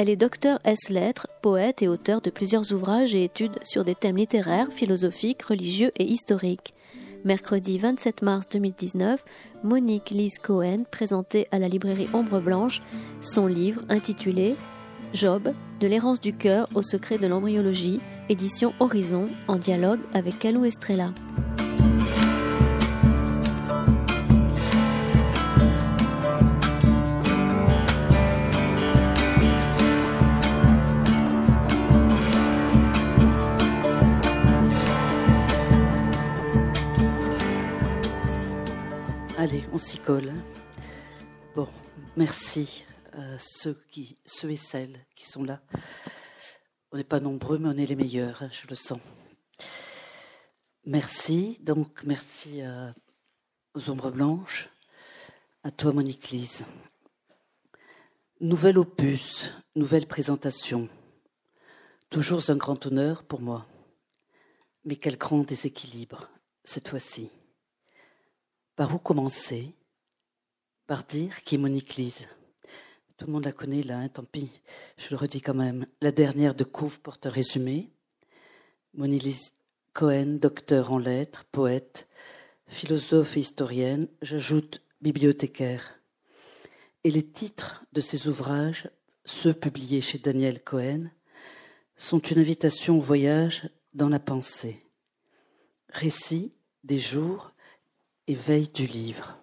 Elle est docteur S lettres, poète et auteur de plusieurs ouvrages et études sur des thèmes littéraires, philosophiques, religieux et historiques. Mercredi 27 mars 2019, Monique Lise Cohen présentait à la librairie Ombre Blanche son livre intitulé Job, de l'errance du cœur au secret de l'embryologie, édition Horizon, en dialogue avec Calou Estrella. Bon, merci à ceux, qui, ceux et celles qui sont là. On n'est pas nombreux, mais on est les meilleurs, hein, je le sens. Merci, donc merci aux ombres blanches, à toi Monique Lise. Nouvel opus, nouvelle présentation. Toujours un grand honneur pour moi. Mais quel grand déséquilibre cette fois-ci. Par où commencer? Par dire qui est Monique Lise. Tout le monde la connaît là, hein, tant pis, je le redis quand même. La dernière de Couve porte un résumé. Monique Lise Cohen, docteur en lettres, poète, philosophe et historienne, j'ajoute bibliothécaire. Et les titres de ses ouvrages, ceux publiés chez Daniel Cohen, sont une invitation au voyage dans la pensée. Récit des jours Éveil du livre.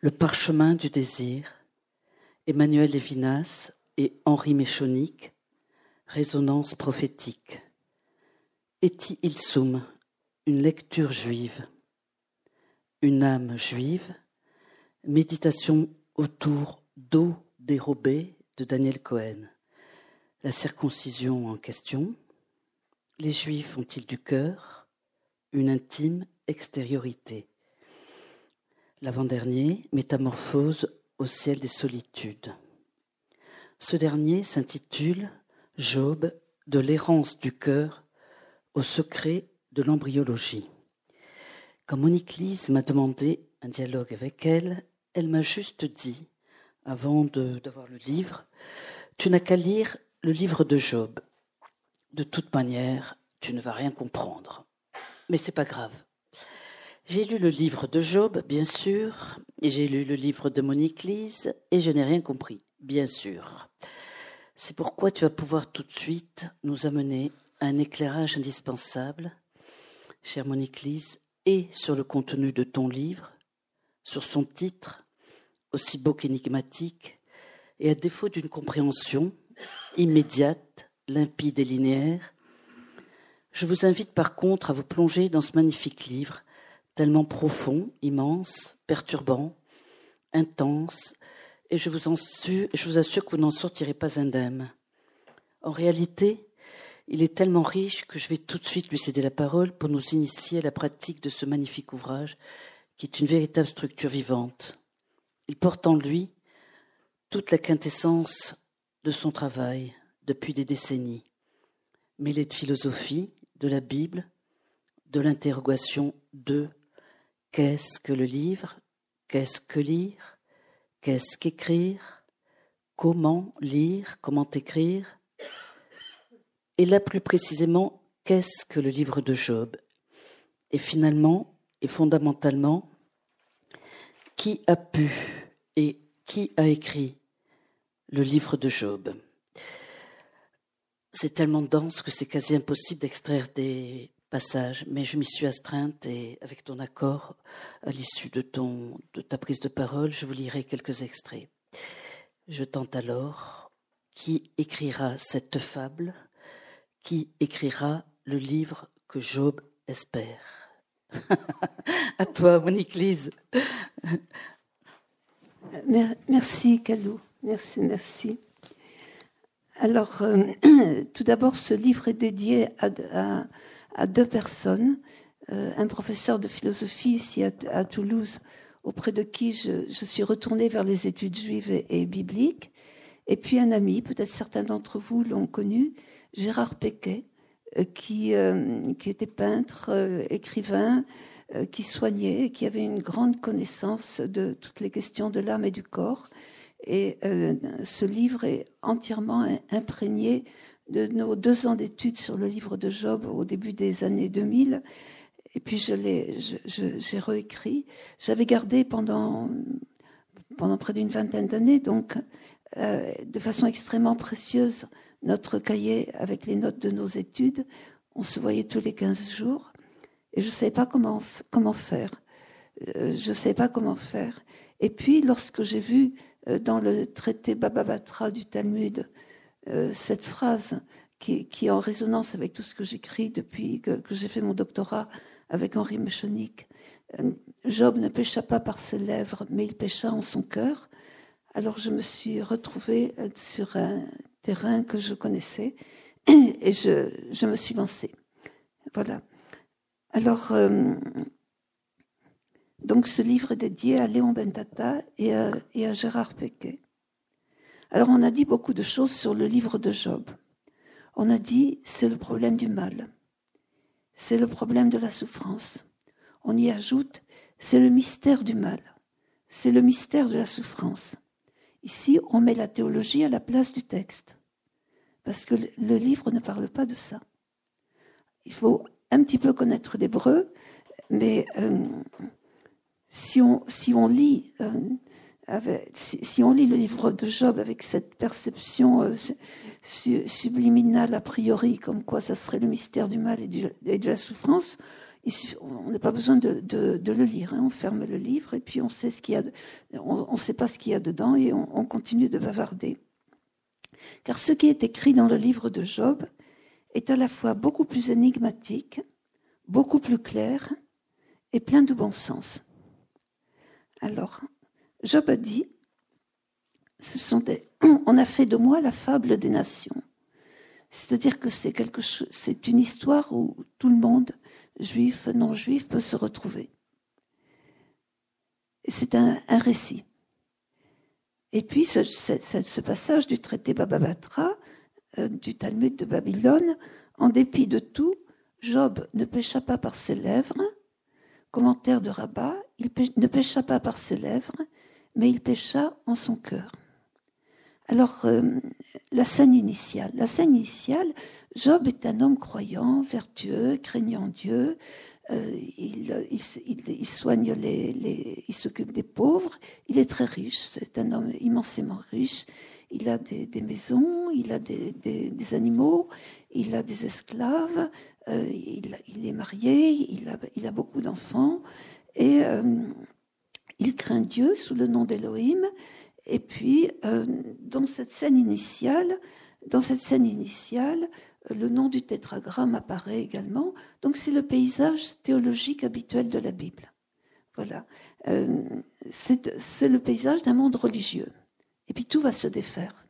Le parchemin du désir, Emmanuel Lévinas et Henri Méchonic, Résonance prophétique. Eti Ilsum, une lecture juive. Une âme juive, méditation autour d'eau dérobée de Daniel Cohen. La circoncision en question. Les juifs ont-ils du cœur Une intime extériorité? L'avant-dernier, Métamorphose au ciel des solitudes. Ce dernier s'intitule Job de l'errance du cœur au secret de l'embryologie. Quand Monique Lise m'a demandé un dialogue avec elle, elle m'a juste dit, avant d'avoir le livre, tu n'as qu'à lire le livre de Job. De toute manière, tu ne vas rien comprendre. Mais c'est pas grave. J'ai lu le livre de Job, bien sûr, et j'ai lu le livre de Monique Lise, et je n'ai rien compris, bien sûr. C'est pourquoi tu vas pouvoir tout de suite nous amener à un éclairage indispensable, chère Monique Lise, et sur le contenu de ton livre, sur son titre, aussi beau qu'énigmatique, et à défaut d'une compréhension immédiate, limpide et linéaire, je vous invite par contre à vous plonger dans ce magnifique livre tellement profond, immense, perturbant, intense, et je vous, en je vous assure que vous n'en sortirez pas indemne. En réalité, il est tellement riche que je vais tout de suite lui céder la parole pour nous initier à la pratique de ce magnifique ouvrage qui est une véritable structure vivante. Il porte en lui toute la quintessence de son travail depuis des décennies, mêlée de philosophie, de la Bible, de l'interrogation de Qu'est-ce que le livre? Qu'est-ce que lire? Qu'est-ce qu'écrire? Comment lire? Comment écrire? Et là plus précisément, qu'est-ce que le livre de Job? Et finalement, et fondamentalement, qui a pu et qui a écrit le livre de Job? C'est tellement dense que c'est quasi impossible d'extraire des passage, mais je m'y suis astreinte et avec ton accord, à l'issue de, de ta prise de parole, je vous lirai quelques extraits. Je tente alors qui écrira cette fable, qui écrira le livre que Job espère? à toi, Monique Lise. merci, Calou. Merci, merci. Alors, euh, tout d'abord, ce livre est dédié à deux personnes, euh, un professeur de philosophie ici à, Toulouse, auprès de qui je, suis retournée vers les études juives et, bibliques, et puis un ami, peut-être certains d'entre vous l'ont connu, Gérard Pequet, euh, euh, qui était peintre, écrivain, qui soignait, qui avait une grande connaissance de toutes les questions de l'âme et du corps. Et ce livre est entièrement imprégné de nos deux ans d'études sur le livre de Job au début des années 2000. Et puis je l'ai, j'ai réécrit. J'avais gardé pendant pendant près d'une vingtaine d'années, donc euh, de façon extrêmement précieuse, notre cahier avec les notes de nos études. On se voyait tous les 15 jours et je ne savais pas comment comment faire. Euh, je ne savais pas comment faire. Et puis lorsque j'ai vu euh, dans le traité Baba du Talmud euh, cette phrase qui, est en résonance avec tout ce que j'écris depuis que, j'ai fait mon doctorat avec Henri Mechonik. Euh, Job ne pécha pas par ses lèvres, mais il pécha en son cœur. Alors je me suis retrouvée euh, sur un terrain que je connaissais et je, me suis lancée. Voilà. Alors, donc ce livre est dédié à Léon Bentata et à, et à Gérard Pequet. Alors on a dit beaucoup de choses sur le livre de Job. On a dit c'est le problème du mal, c'est le problème de la souffrance. On y ajoute c'est le mystère du mal, c'est le mystère de la souffrance. Ici, on met la théologie à la place du texte, parce que le livre ne parle pas de ça. Il faut un petit peu connaître l'hébreu, mais euh, si, on, lit euh, si, on lit le livre de Job avec cette perception euh, subliminale a priori, comme quoi ça serait le mystère du mal et, de la souffrance, on n'a pas besoin de, le lire. Hein. On ferme le livre et puis on sait ce qu'il y a. on ne sait pas ce qu'il y a dedans et on, on continue de bavarder. Car ce qui est écrit dans le livre de Job est à la fois beaucoup plus énigmatique, beaucoup plus clair et plein de bon sens. Alors, Job a dit, ce sont on a fait de moi la fable des nations. C'est-à-dire que c'est quelque chose, c'est une histoire où tout le monde, juif, non juif, peut se retrouver. Et c'est un, récit. Et puis ce, passage du traité Bababatra, euh, du Talmud de Babylone, en dépit de tout, Job ne pécha pas par ses lèvres. Commentaire de Rabat, il ne pécha pas par ses lèvres, mais il pécha en son cœur. Alors, euh, la scène initiale. La scène initiale, Job est un homme croyant, vertueux, craignant Dieu. Euh, il, soigne les, il s'occupe des pauvres. Il est très riche. C'est un homme immensément riche. Il a des, maisons, il a des, animaux, il a des esclaves. Euh, il, est marié, il a, il a beaucoup d'enfants. Et il craint Dieu sous le nom d'Elohim. Et puis, euh, dans cette scène initiale, dans cette scène initiale, le nom du tétragramme apparaît également. Donc, c'est le paysage théologique habituel de la Bible. Voilà. Euh, c'est le paysage d'un monde religieux. Et puis, tout va se défaire.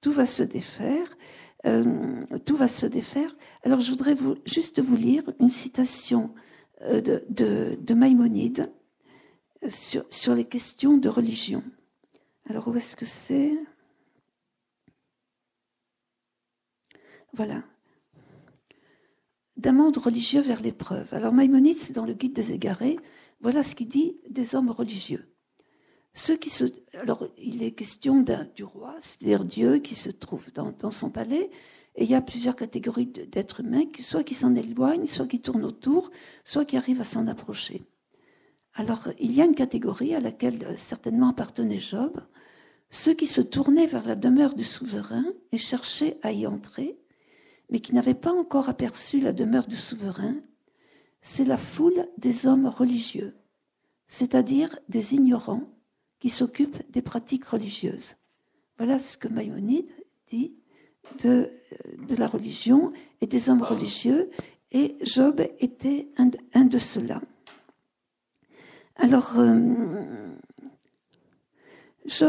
Tout va se défaire. Euh, tout va se défaire. Alors, je voudrais juste vous lire une citation de, de, de Maïmonide sur, les questions de religion. Alors où est-ce que c'est? Voilà. D'un monde religieux vers l'épreuve. Alors Maïmonide, dans le Guide des égarés. Voilà ce qu'il dit des hommes religieux. Ceux qui se, alors, il est question du roi, c'est-à-dire Dieu qui se trouve dans, dans, son palais, et il y a plusieurs catégories d'êtres humains, soit qui s'en éloignent, soit qui tournent autour, soit qui arrivent à s'en approcher. Alors, il y a une catégorie à laquelle euh, certainement appartenait Job, ceux qui se tournaient vers la demeure du souverain et cherchaient à y entrer, mais qui n'avaient pas encore aperçu la demeure du souverain, c'est la foule des hommes religieux, c'est-à-dire des ignorants qui s'occupent des pratiques religieuses. Voilà ce que Maïmonide dit de, euh, la religion et des hommes religieux, et Job était un de ceux-là. Alors, euh,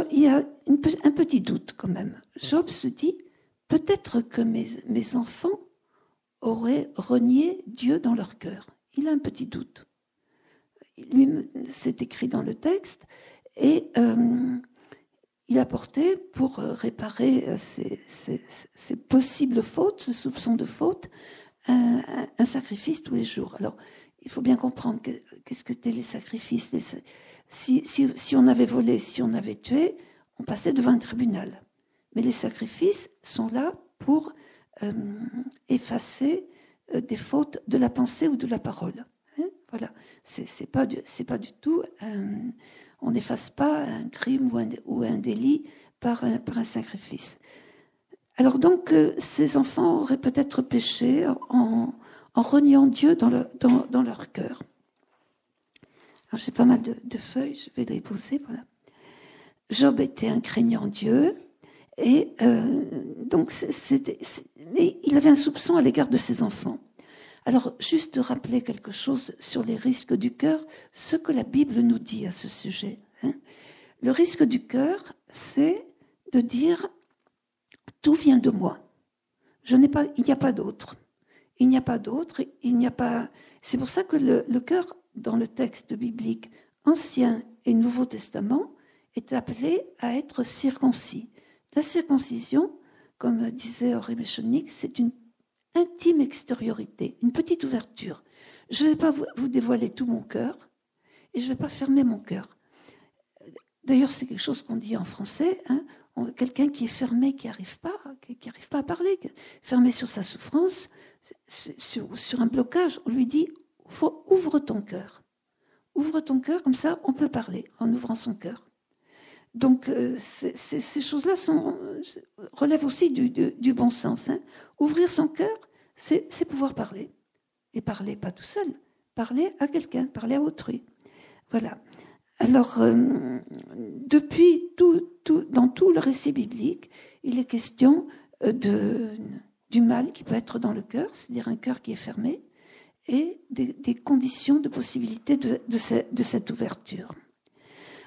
il y a un petit doute quand même. Job se dit, peut-être que mes, enfants auraient renié Dieu dans leur cœur. Il a un petit doute. Lui, c'est écrit dans le texte, et euh, il a porté pour réparer ces, possibles fautes, ce soupçon de faute, un, un, sacrifice tous les jours. Alors, il faut bien comprendre qu'est-ce que étaient les sacrifices. si, on avait volé, si on avait tué, on passait devant un tribunal. Mais les sacrifices sont là pour euh, effacer euh, des fautes de la pensée ou de la parole. Hein voilà, c'est pas pas du tout. on n'efface pas un crime ou un, délit par un, sacrifice. Alors donc, euh, ces enfants auraient peut-être péché en, en reniant Dieu dans, le, dans, dans leur cœur. Alors j'ai pas mal de, feuilles, je vais les poser. Voilà. Job était un craignant Dieu, et euh, donc c'était, mais il avait un soupçon à l'égard de ses enfants. Alors, juste de rappeler quelque chose sur les risques du cœur, ce que la Bible nous dit à ce sujet. Hein. Le risque du cœur, c'est de dire tout vient de moi. Je n'ai pas, il n'y a pas d'autre. Il n'y a pas d'autre. Il n'y a pas. C'est pour ça que le, cœur, dans le texte biblique Ancien et Nouveau Testament, est appelé à être circoncis. La circoncision, comme disait Henri Méchonic, c'est une intime extériorité, une petite ouverture. Je ne vais pas vous dévoiler tout mon cœur et je ne vais pas fermer mon cœur. D'ailleurs, c'est quelque chose qu'on dit en français. Hein, quelqu'un qui est fermé, qui n'arrive pas, qui n'arrive pas à parler, fermé sur sa souffrance, sur, un blocage, on lui dit faut, ouvre ton cœur. Ouvre ton cœur, comme ça on peut parler en ouvrant son cœur. Donc euh, ces choses-là relèvent aussi du, bon sens. Hein. Ouvrir son cœur, c'est pouvoir parler. Et parler pas tout seul, parler à quelqu'un, parler à autrui. Voilà. Alors, euh, depuis tout, dans tout le récit biblique, il est question euh, de, du mal qui peut être dans le cœur, c'est-à-dire un cœur qui est fermé, et des, conditions de possibilité de, cette ouverture.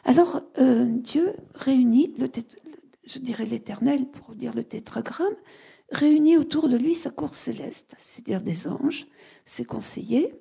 Alors, euh, Dieu réunit, je dirais l'éternel pour dire le tétragramme, réunit autour de lui sa cour céleste, c'est-à-dire des anges, ses conseillers.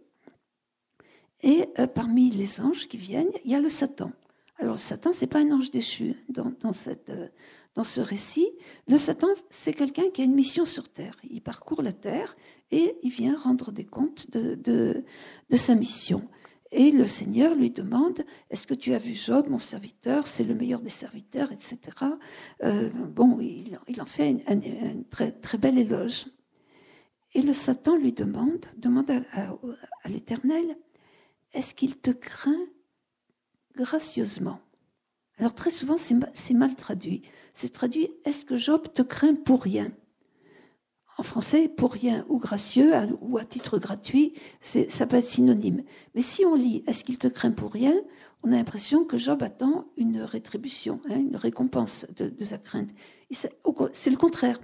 Et euh, parmi les anges qui viennent, il y a le Satan. Alors, le Satan, c'est pas un ange déchu dans, dans, cette, euh, dans ce récit. Le Satan, c'est quelqu'un qui a une mission sur Terre. Il parcourt la Terre et il vient rendre des comptes de, sa mission. Et le Seigneur lui demande, est-ce que tu as vu Job, mon serviteur? C'est le meilleur des serviteurs, etc. Euh, bon, il, en fait un, très, très bel éloge. Et le Satan lui demande, demande à, l'Éternel, est-ce qu'il te craint gracieusement? Alors très souvent, c'est mal traduit. C'est traduit, est-ce que Job te craint pour rien? En français, pour rien ou gracieux ou à titre gratuit, ça peut être synonyme. Mais si on lit Est-ce qu'il te craint pour rien? On a l'impression que Job attend une rétribution, hein, une récompense de, sa crainte. C'est le contraire.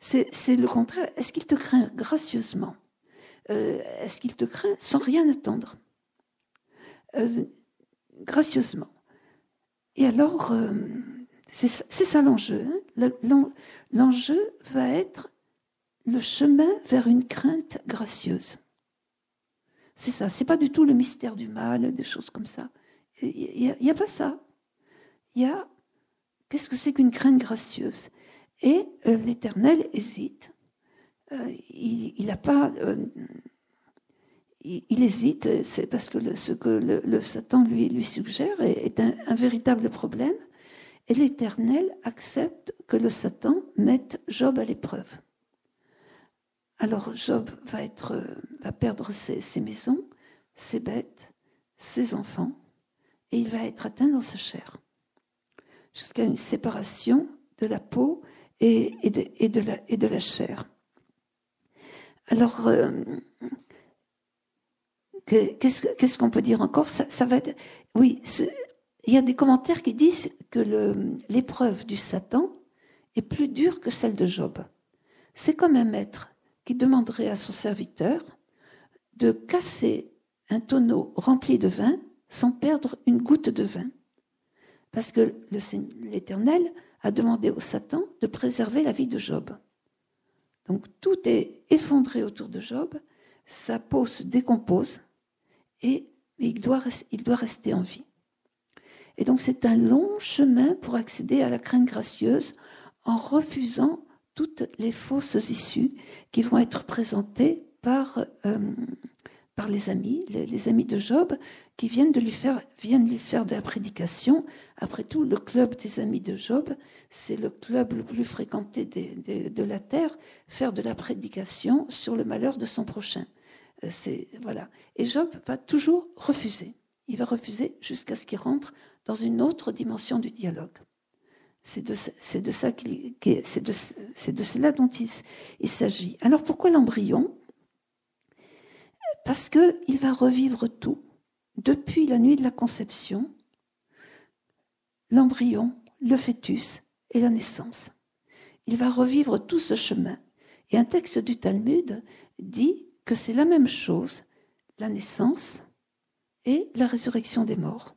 C'est le contraire. Est-ce qu'il te craint gracieusement? Euh, Est-ce qu'il te craint sans rien attendre? Euh, Gracieusement. Et alors, euh, c'est ça l'enjeu. Hein. L'enjeu va être le chemin vers une crainte gracieuse. C'est ça, c'est pas du tout le mystère du mal, des choses comme ça. Il n'y a, pas ça. Il y a qu'est-ce que c'est qu'une crainte gracieuse? Et euh, l'Éternel hésite. Euh, il n'a pas. Il, hésite, c'est parce que ce que le, Satan lui, suggère est, un, véritable problème. Et l'Éternel accepte que le Satan mette Job à l'épreuve. Alors Job va, perdre ses, maisons, ses bêtes, ses enfants, et il va être atteint dans sa chair, jusqu'à une séparation de la peau et, et, de, la, et de, la, chair. Alors, euh, qu'est-ce qu'on peut dire encore? Ça, va être, Oui, il y a des commentaires qui disent que l'épreuve du Satan est plus dure que celle de Job. C'est comme un maître qui demanderait à son serviteur de casser un tonneau rempli de vin sans perdre une goutte de vin. Parce que l'Éternel a demandé au Satan de préserver la vie de Job. Donc tout est effondré autour de Job, sa peau se décompose et il doit, il doit rester en vie. Et donc c'est un long chemin pour accéder à la crainte gracieuse en refusant toutes les fausses issues qui vont être présentées par, euh, par les amis, les, amis de Job, qui viennent de lui faire, viennent lui faire de la prédication. Après tout, le club des amis de Job, c'est le club le plus fréquenté de la terre, faire de la prédication sur le malheur de son prochain. Euh. Et Job va toujours refuser. Il va refuser jusqu'à ce qu'il rentre dans une autre dimension du dialogue. C'est de cela dont il, il s'agit. Alors pourquoi l'embryon? Parce qu'il va revivre tout, depuis la nuit de la conception, l'embryon, le fœtus et la naissance. Il va revivre tout ce chemin. Et un texte du Talmud dit que c'est la même chose, la naissance et la résurrection des morts.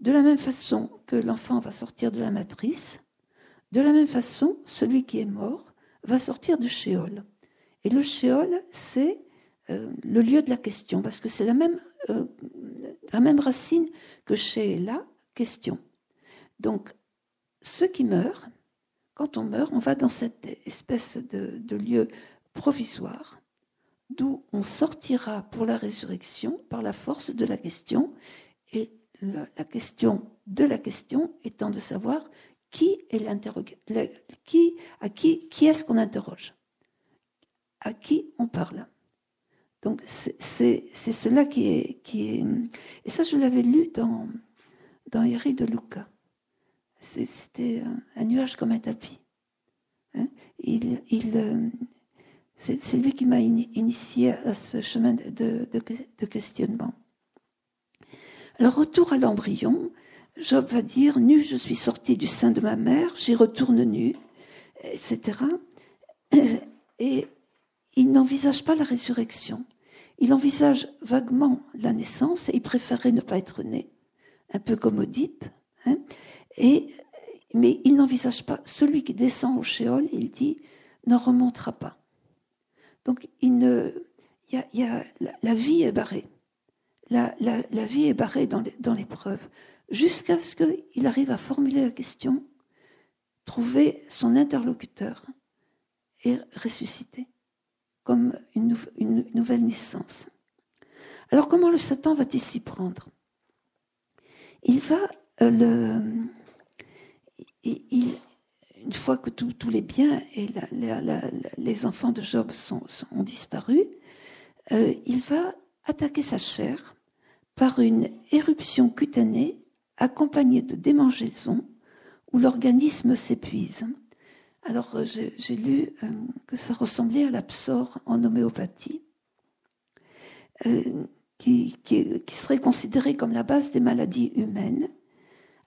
De la même façon que l'enfant va sortir de la matrice, de la même façon, celui qui est mort va sortir du shéol. Et le shéol, c'est euh, le lieu de la question, parce que c'est euh, la même racine que chez la question. Donc, ceux qui meurent, quand on meurt, on va dans cette espèce de, lieu provisoire, d'où on sortira pour la résurrection par la force de la question, et la, question de la question étant de savoir qui est qui, à qui, qui est-ce qu'on interroge, à qui on parle? Donc c'est cela qui est, qui est... Et ça, je l'avais lu dans, dans Eri de Luca. C'était un, nuage comme un tapis. Hein. il, il, euh, c'est lui qui m'a initié à ce chemin de, questionnement. Alors, retour à l'embryon, Job va dire Nu, je suis sorti du sein de ma mère, j'y retourne nu, etc. Et il n'envisage pas la résurrection. Il envisage vaguement la naissance et il préférerait ne pas être né, un peu comme Oedipe. Hein, mais il n'envisage pas. Celui qui descend au shéol, il dit, ne remontera pas. Donc il y a, la, vie est barrée. La, vie est barrée dans l'épreuve, jusqu'à ce qu'il arrive à formuler la question, trouver son interlocuteur et ressusciter comme une, nouvelle naissance. Alors comment le Satan va-t-il s'y prendre? Il va euh, le, une fois que tous les biens et les enfants de Job ont disparu, euh, il va attaquer sa chair par une éruption cutanée accompagnée de démangeaisons où l'organisme s'épuise. Alors euh, j'ai lu euh, que ça ressemblait à l'absor en homéopathie, euh, qui, serait considérée comme la base des maladies humaines,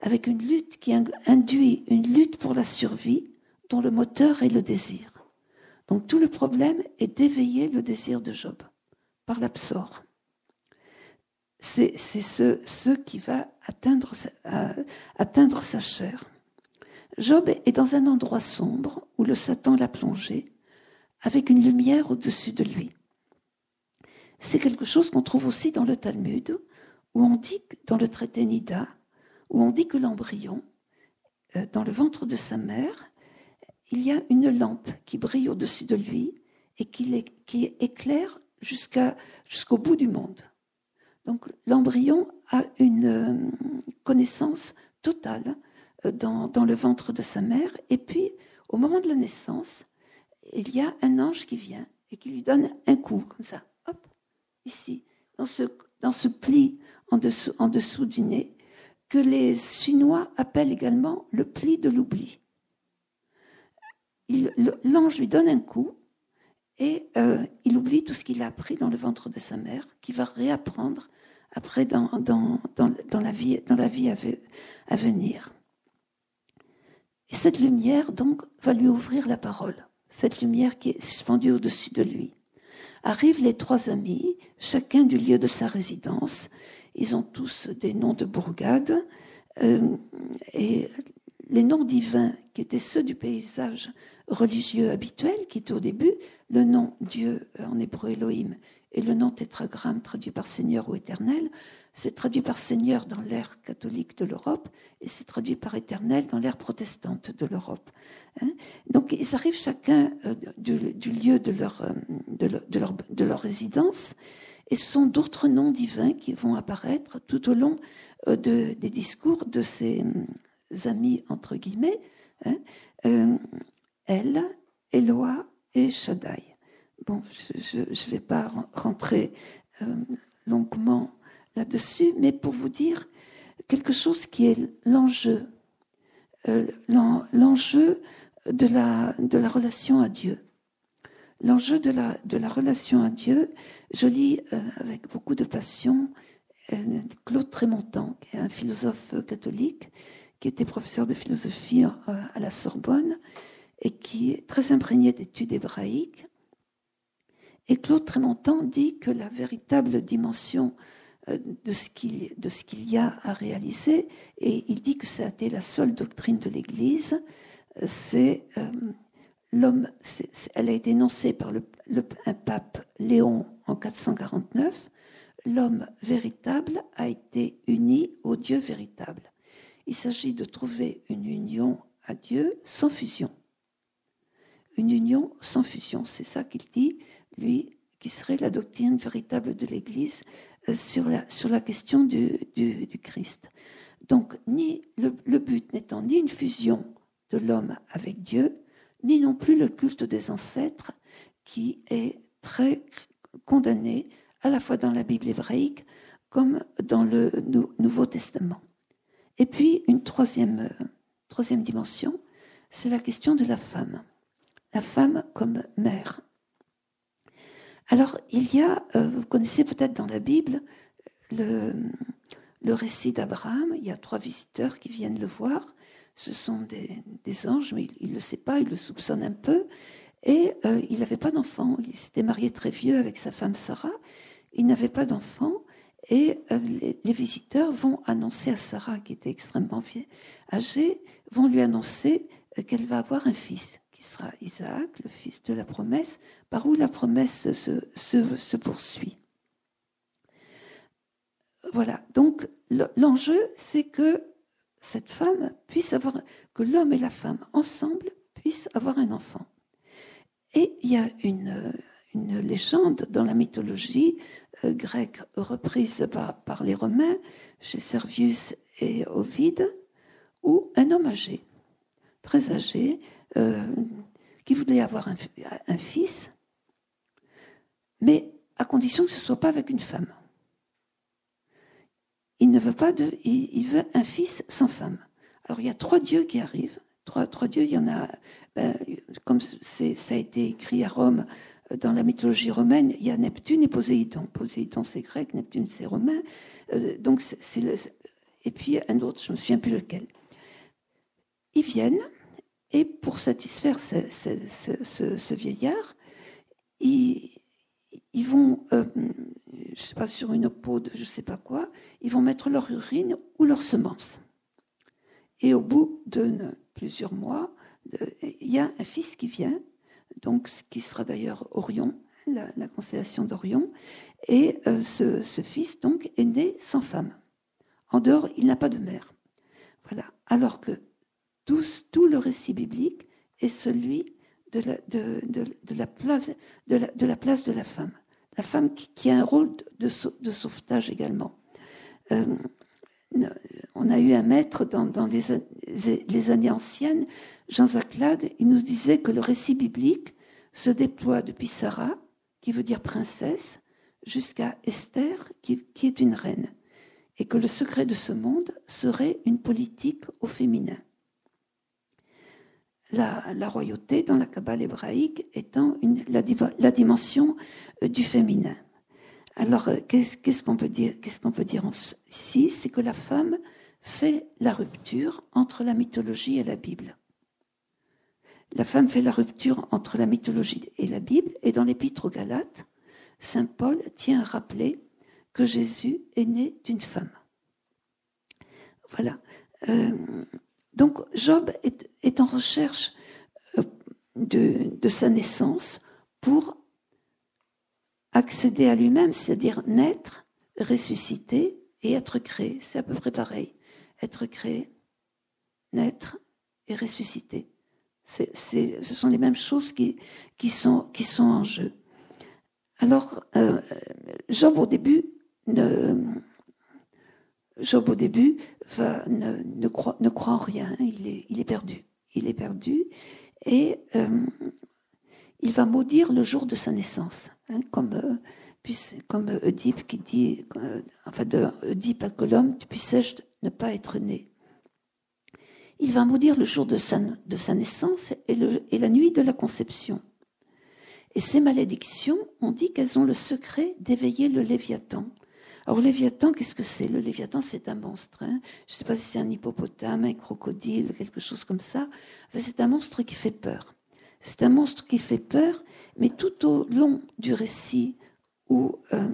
avec une lutte qui induit une lutte pour la survie dont le moteur est le désir. Donc tout le problème est d'éveiller le désir de Job par l'absor. C'est ce, ce, qui va atteindre, atteindre sa chair. Job est dans un endroit sombre où le Satan l'a plongé, avec une lumière au-dessus de lui. C'est quelque chose qu'on trouve aussi dans le Talmud, où on dit, dans le traité Nida, où on dit que l'embryon, euh, dans le ventre de sa mère, il y a une lampe qui brille au-dessus de lui et qui, éclaire jusqu'au bout du monde. Donc l'embryon a une euh, connaissance totale euh, dans, le ventre de sa mère. Et puis, au moment de la naissance, il y a un ange qui vient et qui lui donne un coup, comme ça, hop, ici, dans ce, pli en dessous du nez, que les Chinois appellent également le pli de l'oubli. L'ange lui donne un coup et euh, il oublie tout ce qu'il a appris dans le ventre de sa mère, qu'il va réapprendre après dans, la vie à venir. Et cette lumière, donc, va lui ouvrir la parole. Cette lumière qui est suspendue au-dessus de lui. Arrivent les trois amis, chacun du lieu de sa résidence. Ils ont tous des noms de bourgades. Euh, et les noms divins, qui étaient ceux du paysage religieux habituel, qui est au début le nom Dieu en hébreu Elohim et le nom tétragramme traduit par Seigneur ou Éternel, c'est traduit par Seigneur dans l'ère catholique de l'Europe et c'est traduit par Éternel dans l'ère protestante de l'Europe. Hein. Donc ils arrivent chacun euh, du, lieu de euh, de, leur, de leur résidence Et ce sont d'autres noms divins qui vont apparaître tout au long euh, de, des discours de ces hum, amis, entre guillemets, hein, euh, El, Eloa et Shaddai. Bon, je ne vais pas rentrer euh, longuement là-dessus, mais pour vous dire quelque chose qui est l'enjeu, euh, l'enjeu de la relation à Dieu. L'enjeu de la, relation à Dieu, je lis euh, avec beaucoup de passion euh, Claude Trémontant, qui est un philosophe catholique, qui était professeur de philosophie à la Sorbonne et qui est très imprégné d'études hébraïques. Et Claude Trémontant dit que la véritable dimension euh, de ce qu'il y a à réaliser, et il dit que c'était la seule doctrine de l'Église, c'est l'homme, elle a été énoncée par un pape Léon en 449, l'homme véritable a été uni au Dieu véritable. Il s'agit de trouver une union à Dieu sans fusion. Une union sans fusion, c'est ça qu'il dit, lui, qui serait la doctrine véritable de l'Église euh, sur la, question du, Christ. Donc, ni, le but n'étant ni une fusion de l'homme avec Dieu, ni non plus le culte des ancêtres, qui est très condamné à la fois dans la Bible hébraïque comme dans le Nouveau Testament. Et puis une troisième, dimension, c'est la question de la femme. La femme comme mère. Alors il y a, euh, vous connaissez peut-être dans la Bible le, le récit d'Abraham, il y a trois visiteurs qui viennent le voir ce sont des, anges, mais il ne le sait pas, il le soupçonne un peu. Et euh, il n'avait pas d'enfant. Il s'était marié très vieux avec sa femme Sarah. Il n'avait pas d'enfant. Et euh, les, visiteurs vont annoncer à Sarah, qui était extrêmement âgée, vont lui annoncer euh, qu'elle va avoir un fils, qui sera Isaac, le fils de la promesse, par où la promesse se, se poursuit. Voilà. Donc l'enjeu, c'est que cette femme puisse avoir, que l'homme et la femme ensemble puissent avoir un enfant. Et il y a une, légende dans la mythologie euh, grecque reprise par, les Romains, chez Servius et Ovide, où un homme âgé, très âgé, euh, qui voulait avoir un, un, fils, mais à condition que ce ne soit pas avec une femme. Il ne veut pas de, il, veut un fils sans femme. Alors il y a trois dieux qui arrivent. Trois, dieux, il y en a, ben, comme ça a été écrit à Rome euh, dans la mythologie romaine, il y a Neptune et Poséidon. Poséidon c'est grec, Neptune c'est romain. Euh, donc c'est et puis un autre, je me souviens plus lequel. Ils viennent et pour satisfaire ce, ce, vieillard, ils, ils vont euh, je sais pas, sur une peau de je sais pas quoi, ils vont mettre leur urine ou leur semence. Et au bout de plusieurs mois, il y a un fils qui vient, donc ce qui sera d'ailleurs Orion, la, constellation d'Orion, et euh, ce, fils donc est né sans femme. En dehors, il n'a pas de mère. Voilà. Alors que tout, tout le récit biblique est celui de la, place, de la femme. La femme qui, a un rôle de, sauvetage également. Euh, on a eu un maître dans, les, années anciennes, Jean Zaclade, il nous disait que le récit biblique se déploie depuis Sarah, qui veut dire princesse, jusqu'à Esther, qui, qui est une reine, et que le secret de ce monde serait une politique au féminin la, royauté dans la Kabbale hébraïque étant la, dimension euh, du féminin. Alors, euh, qu'est-ce qu'on peut dire Qu'est-ce qu'on peut dire ici? C'est que la femme fait la rupture entre la mythologie et la Bible. La femme fait la rupture entre la mythologie et la Bible, et dans l'Épître aux Galates, saint Paul tient à rappeler que Jésus est né d'une femme. Voilà. Euh, donc Job est, en recherche euh, de, sa naissance pour accéder à lui-même, c'est-à-dire naître, ressusciter et être créé. C'est à peu près pareil. Être créé, naître et ressusciter. ce sont les mêmes choses qui, sont, en jeu. Alors, euh, Job au début ne, Job au début va, ne, croit, en rien, il est, perdu. Il est perdu et euh, il va maudire le jour de sa naissance, hein, comme, euh, comme Oedipe qui dit, euh, enfin de Oedipe à Colombe, puissais-je ne pas être né? Il va maudire le jour de sa, naissance et, et la nuit de la conception. Et ces malédictions, on dit qu'elles ont le secret d'éveiller le Léviathan. Alors, Léviathan, qu'est-ce que c'est? Le Léviathan, c'est un monstre. Hein. Je ne sais pas si c'est un hippopotame, un crocodile, quelque chose comme ça. c'est un monstre qui fait peur. C'est un monstre qui fait peur, mais tout au long du récit, où euh,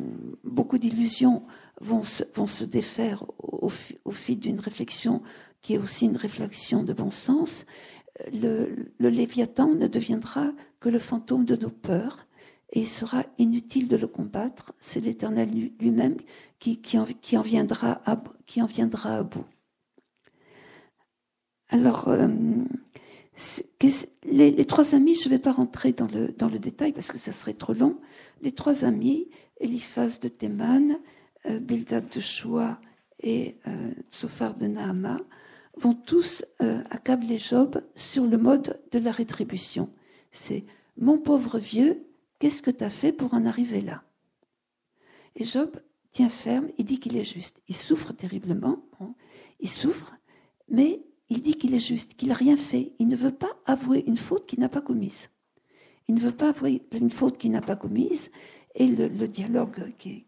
beaucoup d'illusions vont se, défaire au, fil d'une réflexion qui est aussi une réflexion de bon sens, le Léviathan ne deviendra que le fantôme de nos peurs et il sera inutile de le combattre. C'est l'Éternel lui-même qui, qui, en, viendra à, qui en viendra à bout. Alors, euh, les, trois amis, je ne vais pas rentrer dans le, dans le détail parce que ça serait trop long. Les trois amis, Eliphaz de Théman, euh, Bildad de Shoua et euh, Sophar de Nahama, vont tous euh, accabler Job sur le mode de la rétribution. C'est mon pauvre vieux, qu'est-ce que tu as fait pour en arriver là? Et Job tient ferme, il dit qu'il est juste. Il souffre terriblement, il souffre, mais il dit qu'il est juste, qu'il n'a rien fait. Il ne veut pas avouer une faute qu'il n'a pas commise. Il ne veut pas avouer une faute qu'il n'a pas commise. Et le, dialogue qui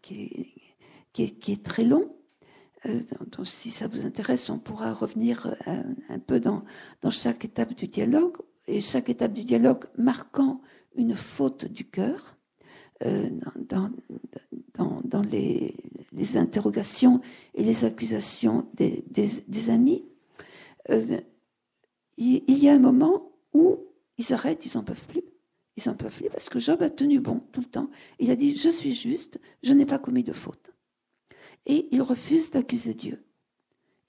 est, très long, euh, si ça vous intéresse, on pourra revenir euh, un, peu dans, chaque étape du dialogue, et chaque étape du dialogue marquant une faute du cœur euh, dans, les, interrogations et les accusations des, amis. il, il, y a un moment où ils arrêtent, ils n'en peuvent plus. Ils n'en peuvent plus parce que Job a tenu bon tout le temps. Il a dit, je suis juste, je n'ai pas commis de faute et il refuse d'accuser Dieu.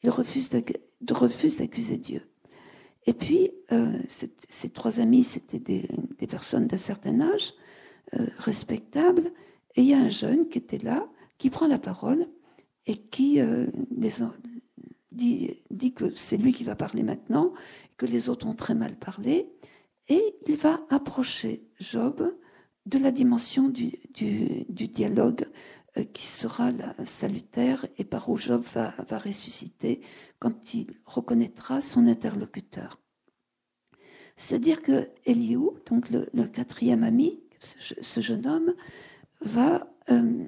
Il refuse d'accuser Dieu. Et puis, euh, ces trois amis, c'était des, personnes d'un certain âge, euh, respectables, et il y a un jeune qui était là, qui prend la parole et qui euh, dit, que c'est lui qui va parler maintenant, que les autres ont très mal parlé, et il va approcher Job de la dimension du, dialogue qui sera salutaire et par où Job va, ressusciter quand il reconnaîtra son interlocuteur. C'est-à-dire que Eliou, donc le, quatrième ami, ce, jeune homme, va, euh,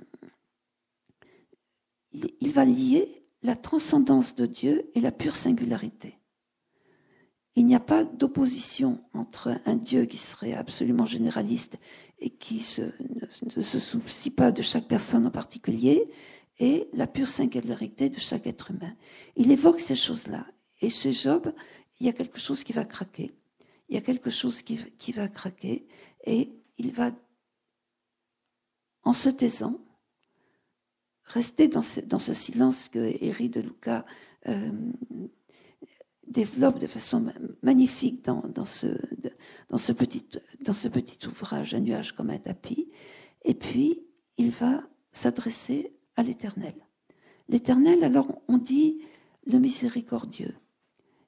il va lier la transcendance de Dieu et la pure singularité. Il n'y a pas d'opposition entre un Dieu qui serait absolument généraliste et qui ne, se soucie pas de chaque personne en particulier et la pure singularité de chaque être humain. Il évoque ces choses-là. Et chez Job, il y a quelque chose qui va craquer. Il y a quelque chose qui, va craquer et il va, en se taisant, rester dans ce, silence que Héry de Lucas euh, développe de façon magnifique dans, ce, dans, ce petit, dans ce petit ouvrage, Un nuage comme un tapis. Et puis, il va s'adresser à l'Éternel. L'Éternel, alors, on dit le miséricordieux.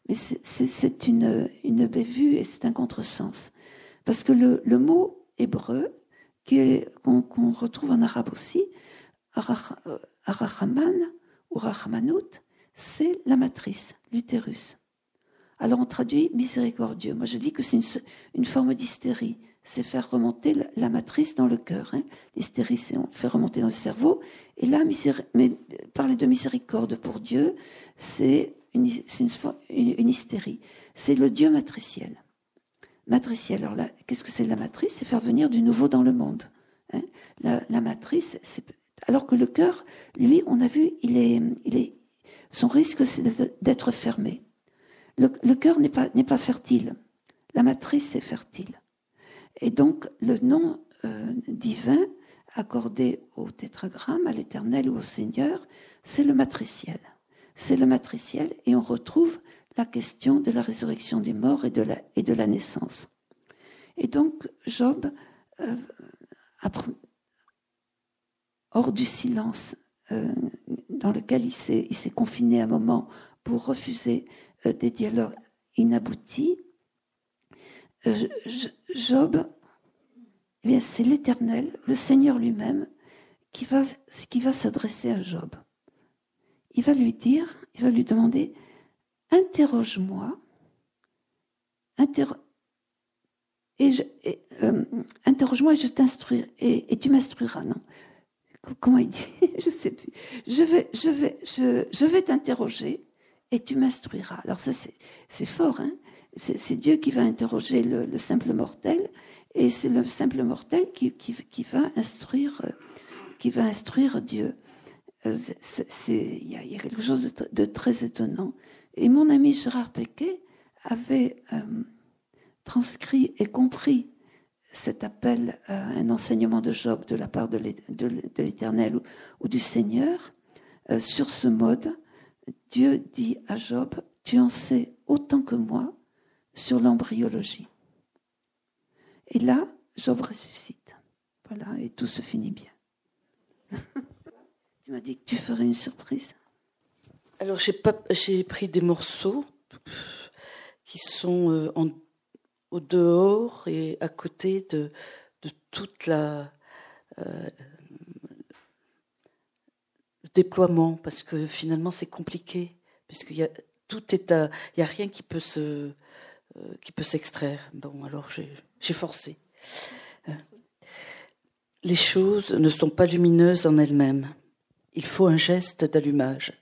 Mais c'est une, une bévue et c'est un contresens. Parce que le, le mot hébreu, qu'on retrouve en arabe aussi, arachaman ou rachmanout, c'est la matrice, l'utérus. Alors on traduit miséricordieux. Moi je dis que c'est une, forme d'hystérie. C'est faire remonter la, matrice dans le cœur. Hein. L'hystérie, c'est fait remonter dans le cerveau. Et là, mais parler de miséricorde pour Dieu, c'est une, hystérie. C'est le Dieu matriciel. Matriciel. Alors là, qu'est-ce que c'est la matrice? C'est faire venir du nouveau dans le monde. Hein. La, matrice, alors que le cœur, lui, on a vu, il est, il est, son risque, c'est d'être fermé. Le, cœur n'est pas, pas fertile. La matrice est fertile. Et donc, le nom euh, divin accordé au tétragramme, à l'éternel ou au Seigneur, c'est le matriciel. C'est le matriciel et on retrouve la question de la résurrection des morts et de la, et de la naissance. Et donc, Job, euh, hors du silence euh, dans lequel il s'est, il s'est confiné un moment pour refuser des dialogues inaboutis. Euh, Job, eh bien, c'est l'Éternel, le Seigneur lui-même, qui va, qui va s'adresser à Job. Il va lui dire, il va lui demander, interroge-moi, euh, interroge-moi et je t'instruirai, et, tu m'instruiras. Non, comment il dit? Je sais plus. Je vais, je vais, je vais t'interroger et tu m'instruiras. Alors ça, c'est fort. Hein c'est Dieu qui va interroger le, simple mortel et c'est le simple mortel qui, qui, va instruire, Dieu. Euh, il y, a quelque chose de, très étonnant. Et mon ami Gérard Pequet avait euh, transcrit et compris cet appel à un enseignement de Job de la part de l'Éternel ou, du Seigneur euh, sur ce mode. Dieu dit à Job, tu en sais autant que moi sur l'embryologie. Et là, Job ressuscite. Voilà, et tout se finit bien. tu m'as dit que tu ferais une surprise. Alors, j'ai, pris des morceaux qui sont euh, au dehors et à côté de, toute la euh, déploiement parce que finalement c'est compliqué puisqu'il y a tout est il y a rien qui peut se euh, qui peut s'extraire. Bon alors j'ai forcé. Euh, les choses ne sont pas lumineuses en elles-mêmes. Il faut un geste d'allumage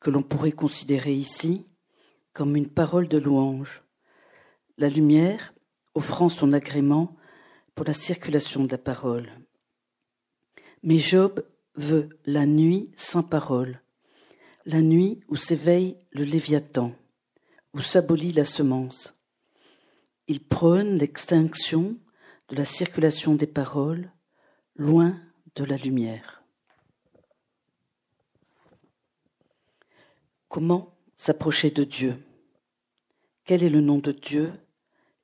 que l'on pourrait considérer ici comme une parole de louange. La lumière offrant son agrément pour la circulation de la parole. Mais Job veut la nuit sans parole, la nuit où s'éveille le Léviathan, où s'abolit la semence. Il prône l'extinction de la circulation des paroles, loin de la lumière. Comment s'approcher de Dieu? Quel est le nom de Dieu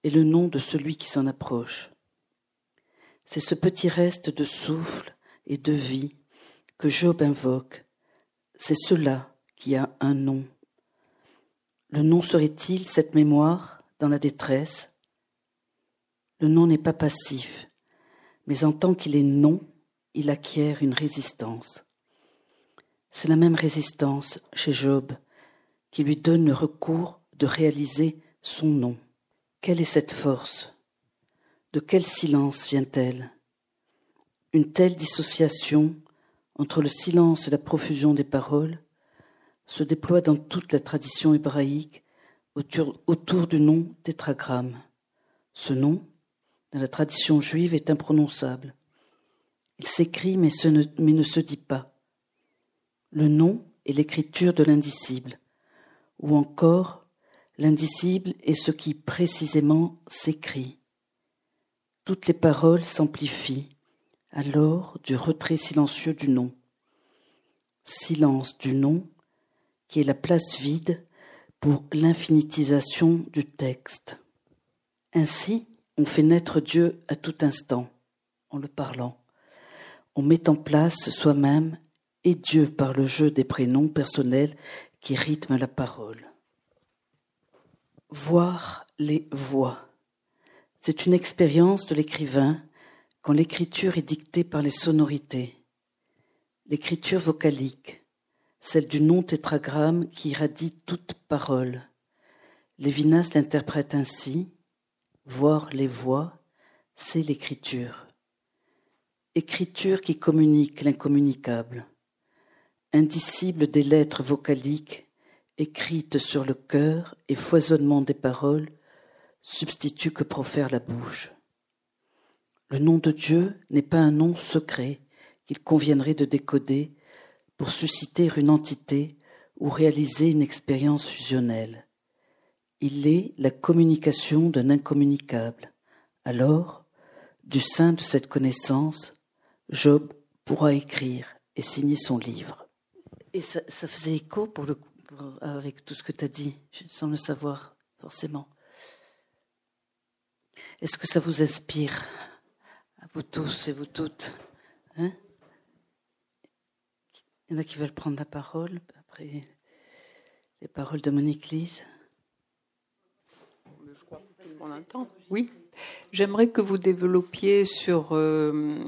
et le nom de celui qui s'en approche? C'est ce petit reste de souffle et de vie que Job invoque. C'est cela qui a un nom. Le nom serait-il cette mémoire dans la détresse? Le nom n'est pas passif, mais en tant qu'il est non, il acquiert une résistance. C'est la même résistance chez Job qui lui donne le recours de réaliser son nom. Quelle est cette force? De quel silence vient-elle? Une telle dissociation entre le silence et la profusion des paroles se déploie dans toute la tradition hébraïque autour, du nom tétragramme. Ce nom, dans la tradition juive, est imprononçable. Il s'écrit mais, mais ne se dit pas. Le nom est l'écriture de l'indicible, ou encore L'indicible est ce qui précisément s'écrit. Toutes les paroles s'amplifient alors du retrait silencieux du nom. Silence du nom qui est la place vide pour l'infinitisation du texte. Ainsi, on fait naître Dieu à tout instant, en le parlant. On met en place soi-même et Dieu par le jeu des prénoms personnels qui rythment la parole voir les voix. C'est une expérience de l'écrivain quand l'écriture est dictée par les sonorités. L'écriture vocalique, celle du non-tétragramme qui irradie toute parole. Lévinas l'interprète ainsi voir les voix, c'est l'écriture. Écriture qui communique l'incommunicable. Indicible des lettres vocaliques écrite sur le cœur et foisonnement des paroles, substitut que profère la bouche. Le nom de Dieu n'est pas un nom secret qu'il conviendrait de décoder pour susciter une entité ou réaliser une expérience fusionnelle. Il est la communication d'un incommunicable. Alors, du sein de cette connaissance, Job pourra écrire et signer son livre. Et ça, faisait écho le avec tout ce que tu as dit, sans le savoir forcément. Est-ce que ça vous inspire, vous tous et vous toutes hein Il y en a qui veulent prendre la parole après les paroles de Monique Lise. Je crois qu'on entend. Oui. J'aimerais que vous développiez sur euh,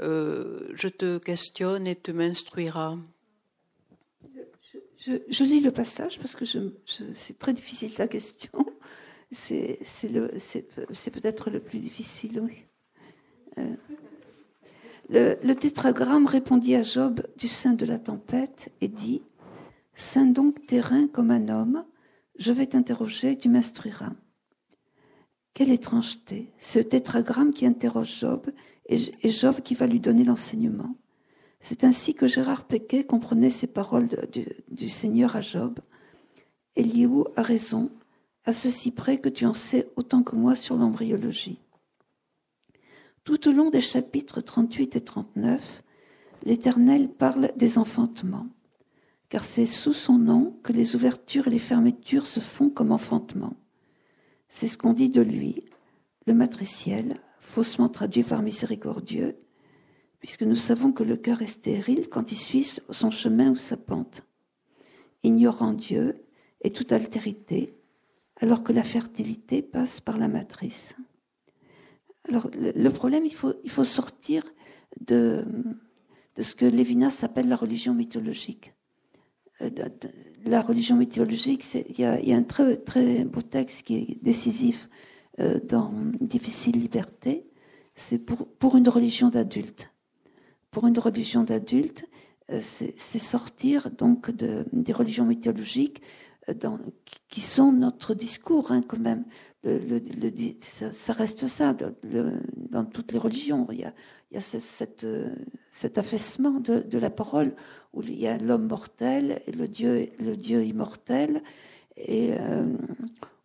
euh, Je te questionne et tu m'instruiras. Je, lis le passage parce que c'est très difficile ta question. C'est peut-être le plus difficile, oui. Euh, le, tétragramme répondit à Job du sein de la tempête et dit Saint donc tes reins comme un homme, je vais t'interroger, tu m'instruiras. Quelle étrangeté Ce tétragramme qui interroge Job et Job qui va lui donner l'enseignement. C'est ainsi que Gérard Pequet comprenait ces paroles du, Seigneur à Job. Eliou a raison, à ceci près que tu en sais autant que moi sur l'embryologie. Tout au long des chapitres 38 et 39, l'Éternel parle des enfantements, car c'est sous son nom que les ouvertures et les fermetures se font comme enfantement. C'est ce qu'on dit de lui, le matriciel, faussement traduit par miséricordieux, puisque nous savons que le cœur est stérile quand il suit son chemin ou sa pente, ignorant Dieu et toute altérité, alors que la fertilité passe par la matrice. Alors le, problème, il faut, il faut sortir de, de ce que Lévinas appelle la religion mythologique. Euh, la religion mythologique, il y, a, un très, très beau texte qui est décisif euh, dans Difficile Liberté, c'est pour, pour une religion d'adulte pour une religion d'adulte, euh, c'est sortir donc de, des religions mythologiques qui sont notre discours hein, quand même. Ça, reste ça dans toutes les religions. Il y a, cette, cet affaissement de, la parole où il y a l'homme mortel et le Dieu, le Dieu immortel. Et euh,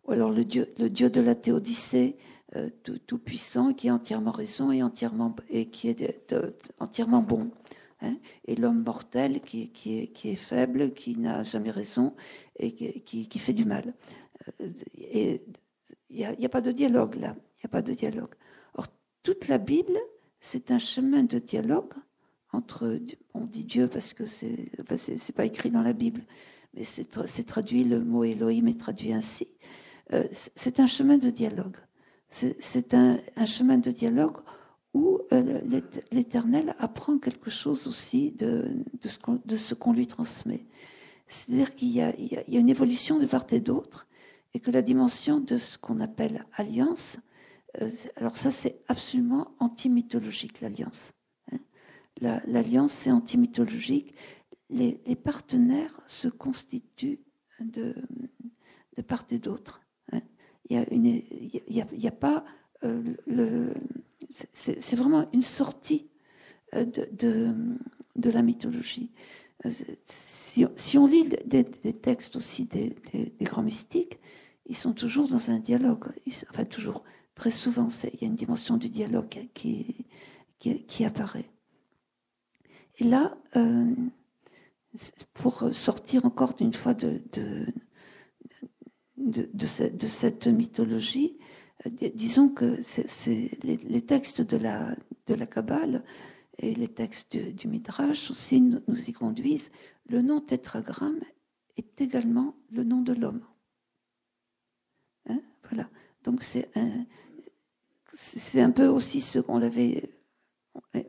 alors le Dieu, le Dieu de la Théodicée euh, tout, puissant, qui est entièrement raison et entièrement et qui est entièrement bon. Hein. et l'homme mortel qui, est, faible, qui n'a jamais raison et qui, fait du mal. Euh, il n'y a, pas de dialogue là. Il n'y a pas de dialogue. Or, toute la Bible, c'est un chemin de dialogue entre, on dit Dieu parce que c'est, enfin, pas écrit dans la Bible, mais c'est, traduit, le mot Elohim est traduit ainsi. Euh, c'est un chemin de dialogue. C'est un, chemin de dialogue où euh, l'Éternel apprend quelque chose aussi de, ce qu'on lui transmet. C'est-à-dire qu'il y, a une évolution de part et d'autre, et que la dimension de ce qu'on appelle alliance, euh, alors ça c'est absolument anti-mythologique, l'alliance. Hein. l'alliance c'est anti-mythologique. Les, partenaires se constituent de, part et d'autre il n'y a, pas. C'est vraiment une sortie euh, de, de, la mythologie. Euh, si, on lit des, textes aussi des, grands mystiques, ils sont toujours dans un dialogue. enfin, toujours, très souvent, il y a une dimension du dialogue qui, qui, apparaît. Et là, euh, pour sortir encore d'une fois de, de, de, cette, mythologie, euh, disons que les, textes de la, de la Kabbale et les textes du, Midrash aussi nous, y conduisent. Le nom tétragramme est également le nom de l'homme. Hein, voilà. Donc c'est un, peu aussi ce qu'on l'avait,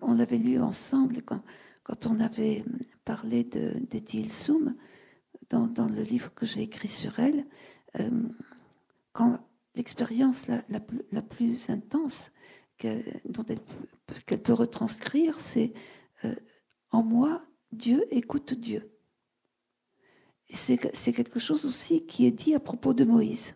on l'avait lu ensemble quand, on avait parlé d'Ethil Soum dans, dans, le livre que j'ai écrit sur elle. Euh, quand l'expérience la, la, plus intense dont elle, qu'elle peut retranscrire, c'est euh, en moi, Dieu écoute Dieu. Et c'est, quelque chose aussi qui est dit à propos de Moïse.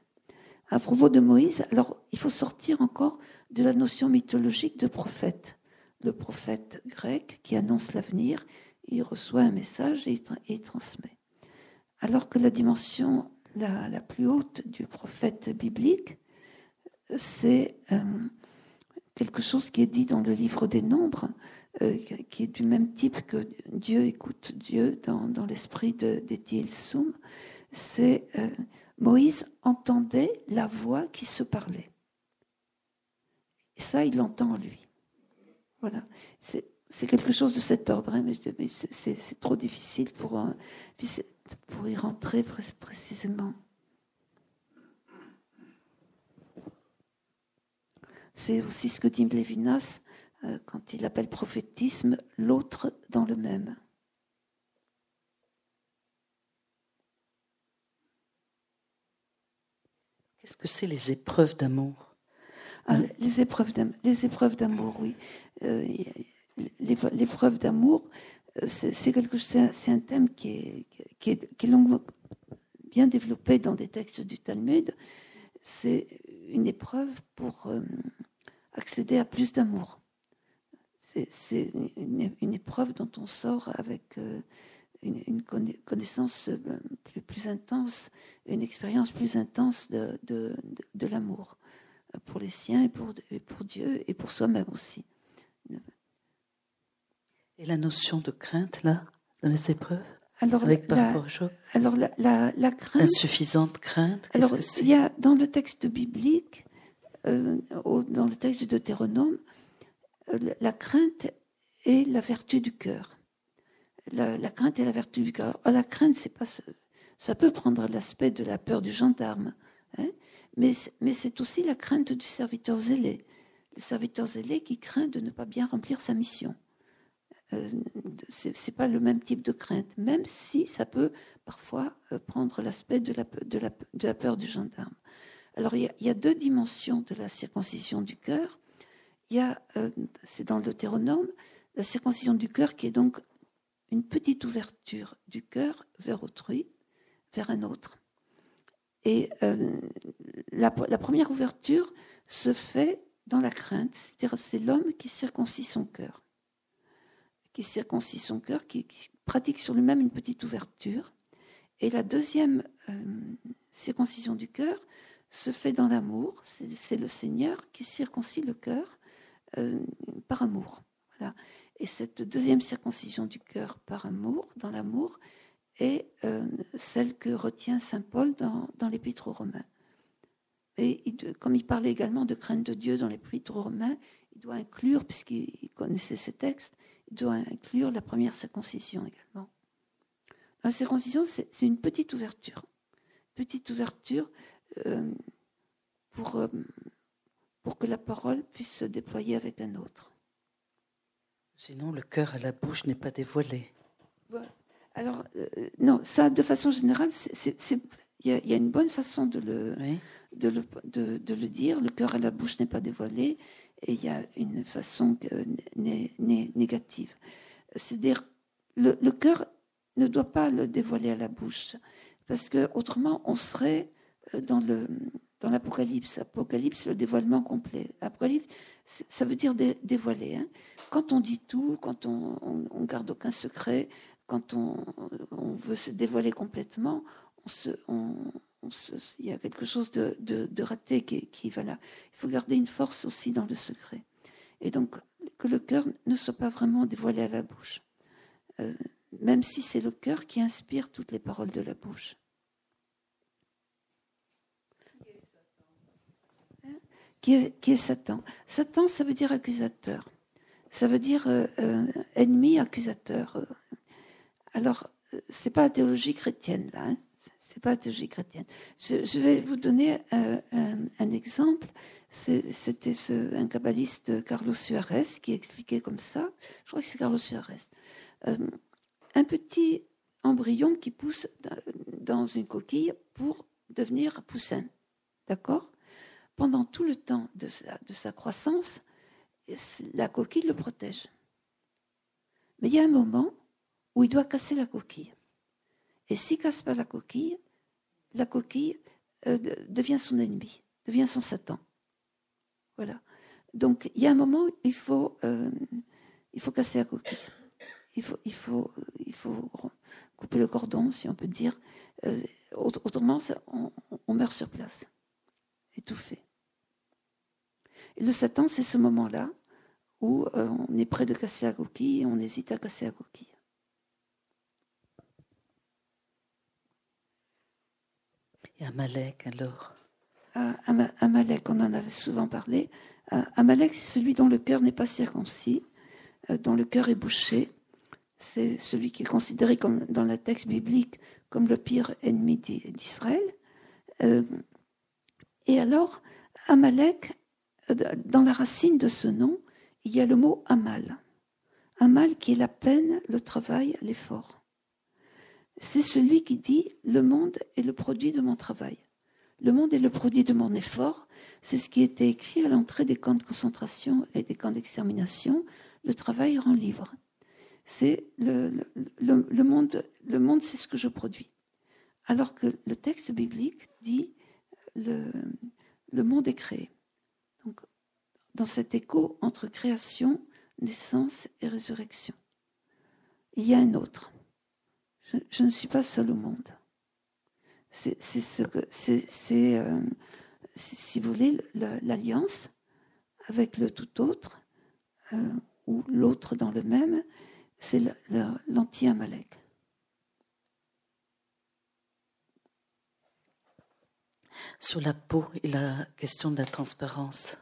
À propos de Moïse, alors il faut sortir encore de la notion mythologique de prophète. Le prophète grec qui annonce l'avenir, il reçoit un message et il transmet. Alors que la dimension la, plus haute du prophète biblique, c'est euh, quelque chose qui est dit dans le livre des Nombres, euh, qui est du même type que Dieu écoute Dieu dans, l'esprit d'Étienne Soum. C'est euh, Moïse entendait la voix qui se parlait. Et ça, il l'entend en lui. Voilà. c'est quelque chose de cet ordre, hein, mais, c'est trop difficile pour, pour y rentrer précisément. C'est aussi ce que dit Lévinas euh, quand il appelle prophétisme l'autre dans le même. Qu'est-ce que c'est les épreuves d'amour? Ah, Les épreuves d'amour, oui. Euh, l'épreuve d'amour, c'est un thème qui est, bien développé dans des textes du Talmud. C'est une épreuve pour euh, accéder à plus d'amour. C'est une, épreuve dont on sort avec une, connaissance plus, plus, intense, une expérience plus intense de, l'amour pour les siens et pour Dieu et pour soi-même aussi. Et la notion de crainte, là, dans les épreuves alors, avec la, alors la, la, la, crainte. Insuffisante crainte. Alors, il y a dans le texte biblique, euh, dans le texte de Deutéronome, euh, la crainte est la vertu du cœur la, crainte est la vertu du cœur. La crainte, c'est pas ça peut prendre l'aspect de la peur du gendarme, hein, mais, mais c'est aussi la crainte du serviteur zélé. Le serviteur zélé qui craint de ne pas bien remplir sa mission. Euh, c'est pas le même type de crainte, même si ça peut parfois euh, prendre l'aspect de la, peur du gendarme. Alors il y, a, deux dimensions de la circoncision du cœur. Il y a, euh, c'est dans le Deutéronome, la circoncision du cœur qui est donc une petite ouverture du cœur vers autrui, vers un autre. Et la, première ouverture se fait dans la crainte, c'est-à-dire c'est l'homme qui circoncit son cœur, qui circoncit son cœur, qui, pratique sur lui-même une petite ouverture. Et la deuxième euh, circoncision du cœur se fait dans l'amour, c'est le Seigneur qui circoncit le cœur euh, par amour. Voilà. Et cette deuxième circoncision du cœur par amour, dans l'amour, est euh, celle que retient Saint Paul dans, l'Épître aux Romains. Et comme il parlait également de crainte de Dieu dans l'Épître aux Romains, il doit inclure, puisqu'il connaissait ces textes, doit inclure la première circoncision également. La circoncision, c'est une petite ouverture. Petite ouverture euh, pour, euh, pour que la parole puisse se déployer avec un autre. Sinon, le cœur à la bouche n'est pas dévoilé. Alors, euh, non, ça, de façon générale, il y, a une bonne façon de le, de, le de, le, dire. Le cœur à la bouche n'est pas dévoilé, et il y a une façon négative. C'est-à-dire, le, cœur ne doit pas le dévoiler à la bouche, parce que autrement, on serait euh, dans l'Apocalypse. Apocalypse, le dévoilement complet. Apocalypse, ça veut dire dévoiler. Hein. Quand on dit tout, quand on, on, garde aucun secret, quand on, on, veut se dévoiler complètement, on se, il y a quelque chose de, de, raté qui, qui, va là. Il faut garder une force aussi dans le secret. Et donc, que le cœur ne soit pas vraiment dévoilé à la bouche. Euh, même si c'est le cœur qui inspire toutes les paroles de la bouche. Hein? Qui est, qui est Satan? Satan, ça veut dire accusateur ça veut dire euh, euh, ennemi accusateur. Alors, c'est pas la théologie chrétienne là. Hein c'est pas théologie chrétienne. Je, vais vous donner un, exemple. C'était un kabbaliste, Carlos Suarez, qui expliquait comme ça. Je crois que c'est Carlos Suarez. un petit embryon qui pousse dans une coquille pour devenir poussin. D'accord? Pendant tout le temps de de sa croissance, la coquille le protège. Mais il y a un moment où il doit casser la coquille. Et s'il casse pas la coquille, la coquille euh, devient son ennemi, devient son Satan. Voilà. Donc il y a un moment il faut, euh, il faut casser la coquille. Il faut, couper le cordon, si on peut dire. Euh, autrement, on, meurt sur place, étouffé. Le Satan, c'est ce moment-là où on est près de casser la coquille et on hésite à casser la coquille. Amalek alors? Ah, Amalek, on en avait souvent parlé. Ah, Amalek, c'est celui dont le cœur n'est pas circoncis. dont le cœur est bouché. C'est celui qui est considéré comme, dans le texte biblique comme le pire ennemi d'Israël. et alors, Amalek, dans la racine de ce nom, il y a le mot Amal. Amal qui est la peine, le travail, l'effort. C'est celui qui dit le monde est le produit de mon travail. Le monde est le produit de mon effort. C'est ce qui était écrit à l'entrée des camps de concentration et des camps d'extermination. Le travail rend libre. C'est le, monde, le monde, c'est ce que je produis. Alors que le texte biblique dit le, le monde est créé. Donc, dans cet écho entre création, naissance et résurrection. Il y a un autre. Je, ne suis pas seul au monde. C'est ce que c'est, euh, si vous voulez, l'alliance avec le tout autre euh, ou l'autre dans le même, c'est l'anti-Amalek. Sur la peau et la question de la transparence,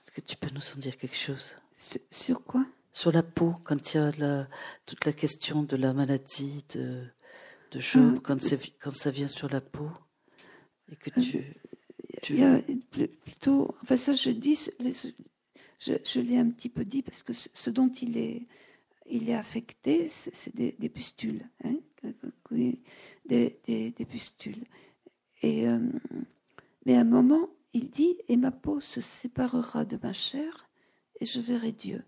est-ce que tu peux nous en dire quelque chose? Sur, quoi? Sur la peau, quand il y a toute la question de la maladie de, de Job, ah. quand, quand, ça vient sur la peau, et que tu. Euh, il y a plutôt. Enfin, ça, je dis. Je, je l'ai un petit peu dit parce que ce dont il est, il est affecté, c'est des, des, pustules. Hein, des, des, des, pustules. Et, euh, mais à un moment, il dit Et ma peau se séparera de ma chair et je verrai Dieu.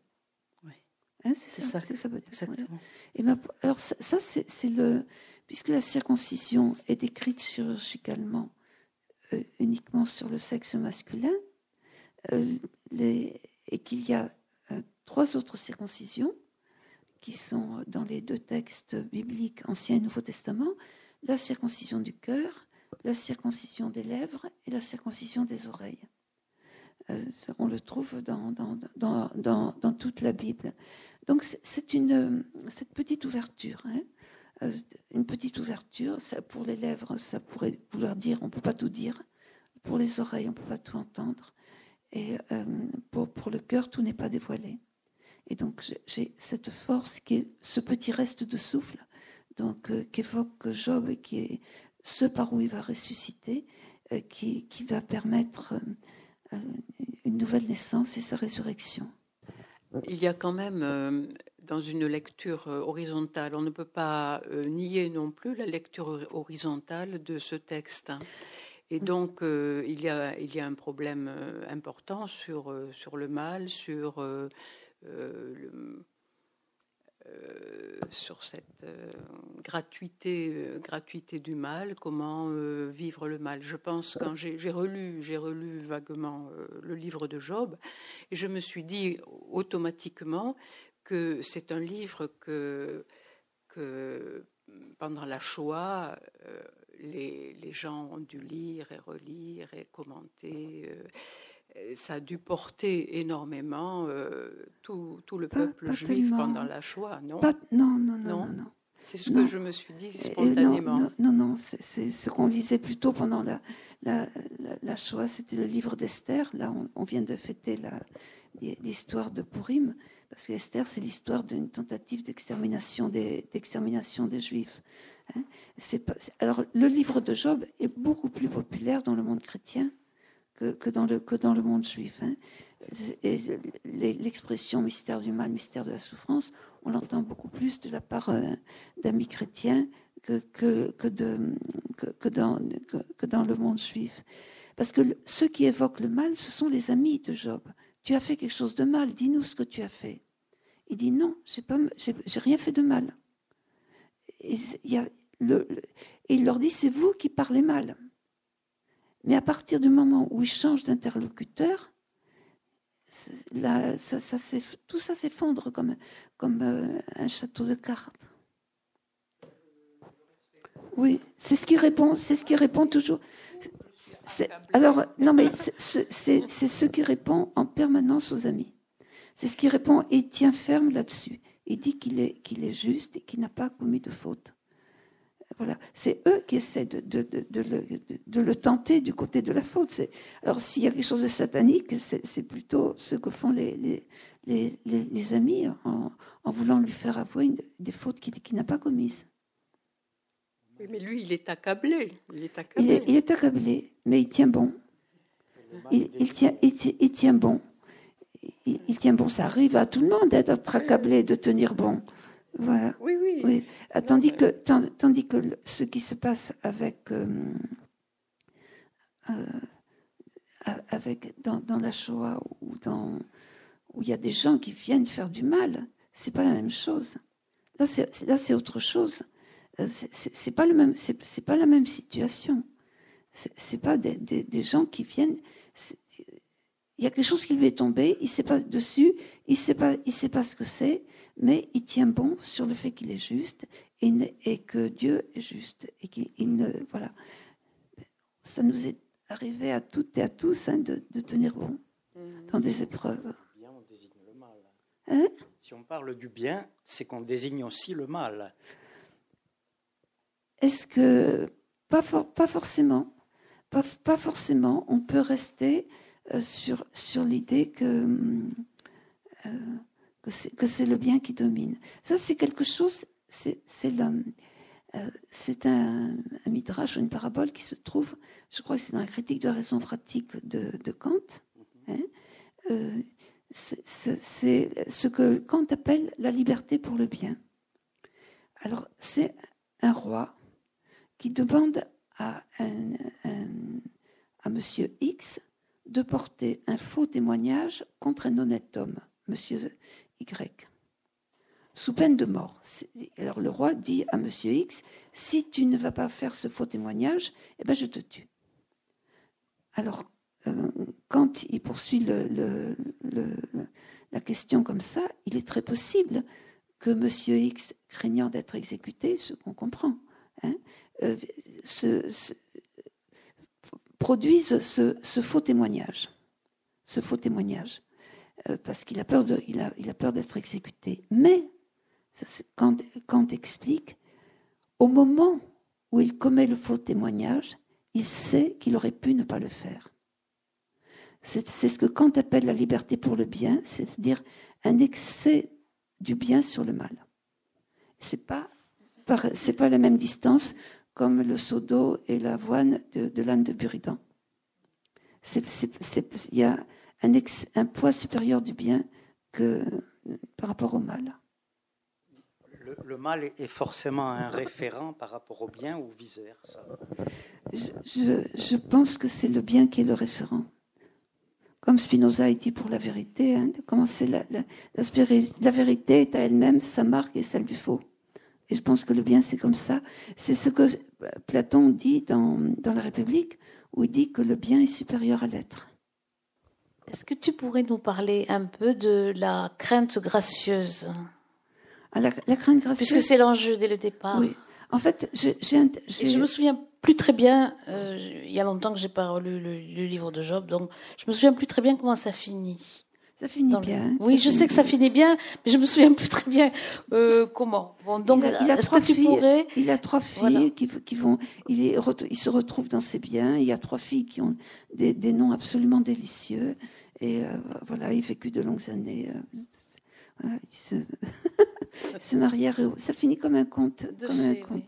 Hein, c'est ça, c'est ça, exactement. Et alors ça, c'est le puisque la circoncision est décrite chirurgicalement euh, uniquement sur le sexe masculin, euh, les, et qu'il y a euh, trois autres circoncisions qui sont dans les deux textes bibliques, Ancien et Nouveau Testament, la circoncision du cœur, la circoncision des lèvres et la circoncision des oreilles. Euh, on le trouve dans, dans, dans, dans, toute la Bible. Donc c'est une cette petite ouverture, hein. euh, une petite ouverture. Ça, pour les lèvres, ça pourrait vouloir dire on peut pas tout dire. Pour les oreilles, on peut pas tout entendre. Et euh, pour, pour le cœur, tout n'est pas dévoilé. Et donc j'ai cette force qui est ce petit reste de souffle, donc qu'évoque Job et qui est ce par où il va ressusciter, qui, qui va permettre euh, une nouvelle naissance et sa résurrection. Il y a quand même euh, dans une lecture euh, horizontale, on ne peut pas nier non plus la lecture horizontale de ce texte. Et donc, il, y a, il y a un problème important sur, sur le mal, sur le, euh, sur cette euh, gratuité, euh, gratuité du mal, comment vivre le mal. Je pense quand j'ai relu, j'ai relu vaguement le livre de Job, et je me suis dit automatiquement que c'est un livre que, que pendant la Shoah, les, les, gens ont dû lire et relire et commenter ça a dû porter énormément euh, tout, tout, le peuple juif pendant la Shoah, non non, non, non, non, C'est ce que je me suis dit spontanément. Non, non, c'est ce qu'on lisait plutôt pendant la, la, la, Shoah, c'était le livre d'Esther. Là, on, vient de fêter l'histoire de Purim, parce que Esther, c'est l'histoire d'une tentative d'extermination des, Juifs. Hein. Pas, alors, le livre de Job est beaucoup plus populaire dans le monde chrétien que, dans, le, que dans le monde juif. Hein. L'expression mystère du mal, mystère de la souffrance, on l'entend beaucoup plus de la part euh, d'amis chrétiens que, que, que, dans, que, dans le monde juif. Parce que ceux qui évoquent le mal, ce sont les amis de Job. Tu as fait quelque chose de mal, dis-nous ce que tu as fait. Il dit non, j'ai rien fait de mal. Et, et il leur dit c'est vous qui parlez mal. Mais à partir du moment où il change d'interlocuteur, tout ça s'effondre comme, euh, un château de cartes. Oui, c'est ce qui répond, c'est ce qui répond toujours. Alors, non, mais c'est ce qui répond en permanence aux amis. C'est ce qui répond et tient ferme là-dessus. Il dit qu'il est, qu'il est juste et qu'il n'a pas commis de faute. Voilà, c'est eux qui essaient de, de, de, le, de, le, tenter du côté de la faute. Alors s'il y a quelque chose de satanique, c'est plutôt ce que font les, les, les, les amis en, en, voulant lui faire avouer des fautes qu'il n'a pas commises. Oui, mais lui, il est accablé. Il est accablé, il est, accablé mais il tient bon. Il, il, tient, il, il, tient, bon. Il, tient bon. Ça arrive à tout le monde d'être accablé, de tenir bon. Voilà. Oui, oui. Ah, tandis, que, tandis que ce qui se passe avec, euh, euh, avec dans, dans, la Shoah ou dans, où il y a des gens qui viennent faire du mal, c'est pas la même chose. Là, c'est, là, c'est autre chose. Euh, c'est, c'est pas le même, c'est, pas la même situation. C'est, pas des, des, des, gens qui viennent. Il y a quelque chose qui lui est tombé, il sait pas dessus, il sait pas, il sait pas ce que c'est mais il tient bon sur le fait qu'il est juste et, que Dieu est juste et qu'il ne voilà. Ça nous est arrivé à toutes et à tous hein, de, tenir bon mmh. dans des épreuves. Bien, on désigne le mal. Hein? Si on parle du bien, c'est qu'on désigne aussi le mal. Est-ce que pas, pas forcément, pas, pas, forcément, on peut rester euh, sur sur l'idée que euh, que c'est le bien qui domine. Ça, c'est quelque chose, c'est euh, c'est un, un, midrash, une parabole qui se trouve, je crois que c'est dans la critique de la raison pratique de, de Kant. Hein. Euh, c'est ce que Kant appelle la liberté pour le bien. Alors, c'est un roi qui demande à, un, à Monsieur X de porter un faux témoignage contre un honnête homme, Monsieur sous peine de mort. Alors le roi dit à Monsieur X, si tu ne vas pas faire ce faux témoignage, eh ben je te tue. Alors euh, quand il poursuit la question comme ça, il est très possible que Monsieur X, craignant d'être exécuté, ce qu'on comprend, hein, euh, produise ce, faux témoignage. Ce faux témoignage. Euh, parce qu'il a peur de, il a, il a peur d'être exécuté. Mais quand Kant explique, au moment où il commet le faux témoignage, il sait qu'il aurait pu ne pas le faire. C'est ce que Kant appelle la liberté pour le bien, c'est-à-dire un excès du bien sur le mal. C'est pas c'est pas la même distance comme le seau d'eau et l'avoine de, de l'âne de Buridan. Il y a un, poids supérieur du bien que par rapport au mal. Le, mal est forcément un référent par rapport au bien ou vice-versa? Je, pense que c'est le bien qui est le référent. Comme Spinoza a dit pour la vérité, hein, la, la, la, vérité est à elle-même sa marque et celle du faux. Et je pense que le bien, c'est comme ça. C'est ce que Platon dit dans, dans La République, où il dit que le bien est supérieur à l'être. Est-ce que tu pourrais nous parler un peu de la crainte gracieuse? Ah, la, crainte gracieuse? Puisque c'est l'enjeu dès le départ. Oui. En fait, j'ai. Je me souviens plus très bien. Euh, il y a longtemps que j'ai pas relu le, livre de Job, donc je me souviens plus très bien comment ça finit. Ça finit bien. Oui, je sais que ça finit bien, mais je me souviens plus très bien euh, comment. Bon, donc, est-ce que tu pourrais Il a trois filles qui, qui, vont. Il, est, il, se retrouve dans ses biens. Il y a trois filles qui ont des, des noms absolument délicieux. Et euh, voilà, il vécut de longues années. Euh, voilà, il se. Ça finit comme un conte. comme un conte.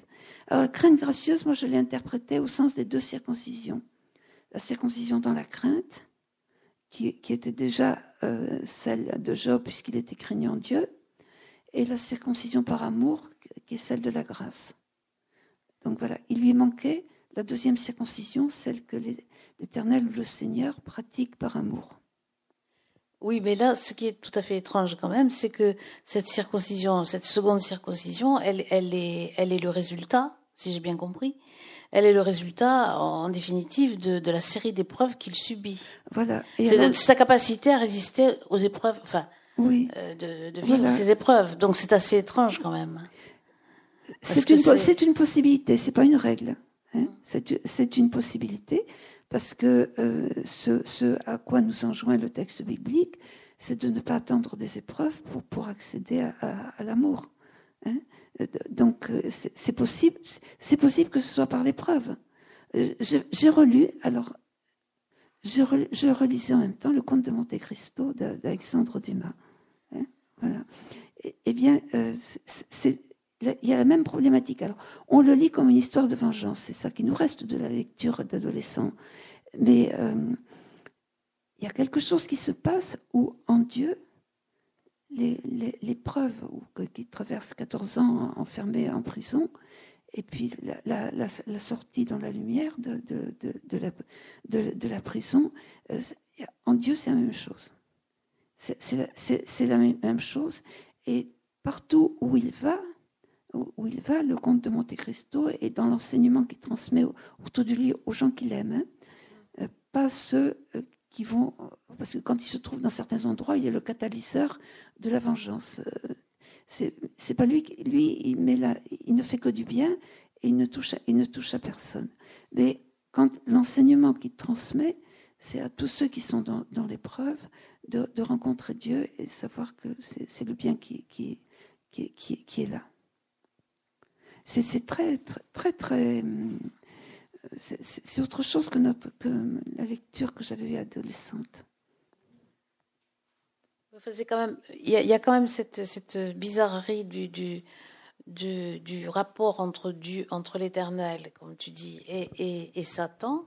Alors, crainte gracieuse, moi, je l'ai interprété au sens des deux circoncisions. La circoncision dans la crainte, qui, était déjà euh, celle de Job, puisqu'il était craignant Dieu, et la circoncision par amour, qui est celle de la grâce. Donc voilà, il lui manquait la deuxième circoncision, celle que l'Éternel ou le Seigneur pratique par amour. Oui, mais là, ce qui est tout à fait étrange quand même, c'est que cette circoncision, cette seconde circoncision, elle, elle, est, elle est le résultat, si j'ai bien compris, elle est le résultat, en définitive, de, de la série d'épreuves qu'il subit. Voilà. C'est sa capacité à résister aux épreuves, enfin, oui. Euh, de, de, vivre ces épreuves. Donc c'est assez étrange quand même. C'est une, c'est une possibilité, c'est pas une règle. Hein. C'est une possibilité parce que euh, ce, ce, à quoi nous enjoint le texte biblique, c'est de ne pas attendre des épreuves pour, pour accéder à, à, l'amour. Hein? Donc c'est possible, c'est possible que ce soit par l'épreuve. J'ai relu, alors je, relisais en même temps le conte de Monte Cristo d'Alexandre Dumas. Hein, voilà. Eh bien, c'est il y a la même problématique. Alors, on le lit comme une histoire de vengeance, c'est ça qui nous reste de la lecture d'adolescent. Mais euh, il y a quelque chose qui se passe où, en Dieu, l'épreuve qui traverse 14 ans enfermé en prison, et puis la, sortie dans la lumière de, de, la, prison, euh, en Dieu, c'est la même chose. C'est la même chose. Et partout où il va, où il va, le comte de Monte Cristo, et dans l'enseignement qu'il transmet autour de lui aux gens qu'il aime. Hein. Euh, pas ceux euh, Parce que quand il se trouve dans certains endroits, il est le catalyseur de la vengeance. Euh, c'est pas lui, lui il, ne fait que du bien et il ne touche à, personne. Mais quand l'enseignement qu'il transmet, c'est à tous ceux qui sont dans, l'épreuve de, rencontrer Dieu et savoir que c'est le bien qui, qui, est là. C'est très, très, très, très c'est autre chose que, notre, que la lecture que j'avais eue adolescente. Quand même, il, y a, quand même cette, cette bizarrerie du, du, du, rapport entre, entre l'éternel, comme tu dis, et, et, Satan.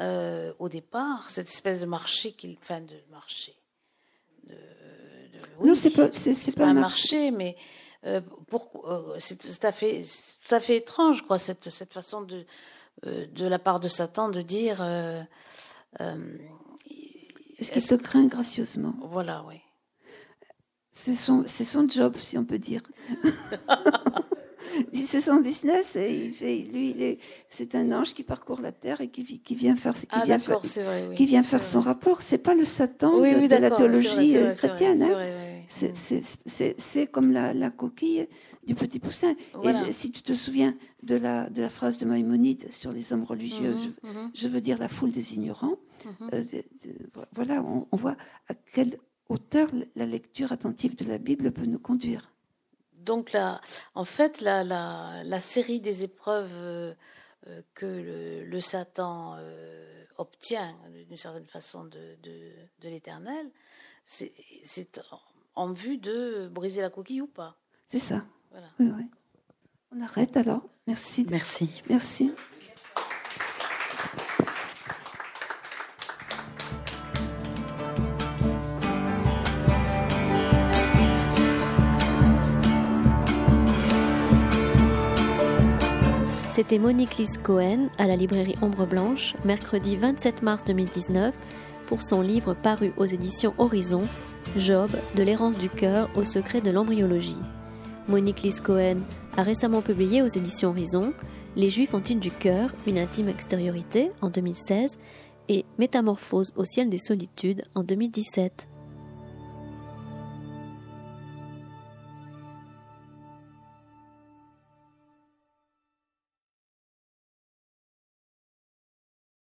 Euh, au départ, cette espèce de marché, qu'il, enfin de marché. De, oui, non, c'est pas, pas, un marché, mais euh, euh, c'est tout à fait, tout à fait étrange, quoi, cette, cette façon de, euh, de la part de Satan de dire. Est-ce qu'il se craint gracieusement? Voilà, oui. C'est son, job, si on peut dire. c'est son business et il fait, lui, est, c'est un ange qui parcourt la terre et qui, qui vient faire, qui ah, vient faire, vrai, qui vient faire son rapport. C'est pas le Satan de, la théologie chrétienne. C'est comme la, la, coquille du petit poussin. Et si tu te souviens de la, de la phrase de Maïmonide sur les hommes religieux, mhm, je, mhm. je, veux dire la foule des ignorants, mhm. euh, voilà, on, on voit à quelle hauteur la lecture attentive de la Bible peut nous conduire donc là, en fait, la, la, série des épreuves euh, euh, que le, Satan euh, obtient d'une certaine façon de, de, l'éternel, c'est en vue de briser la coquille ou pas. C'est ça. On arrête alors. Merci. Merci. Merci. C'était Monique Lise Cohen à la librairie Ombre Blanche, mercredi 27 mars 2019, pour son livre paru aux éditions Horizon, Job, de l'errance du cœur au secret de l'embryologie. Monique Lise Cohen a récemment publié aux éditions Horizon Les Juifs ont-ils du cœur, une intime extériorité en 2016 et Métamorphose au ciel des solitudes en 2017.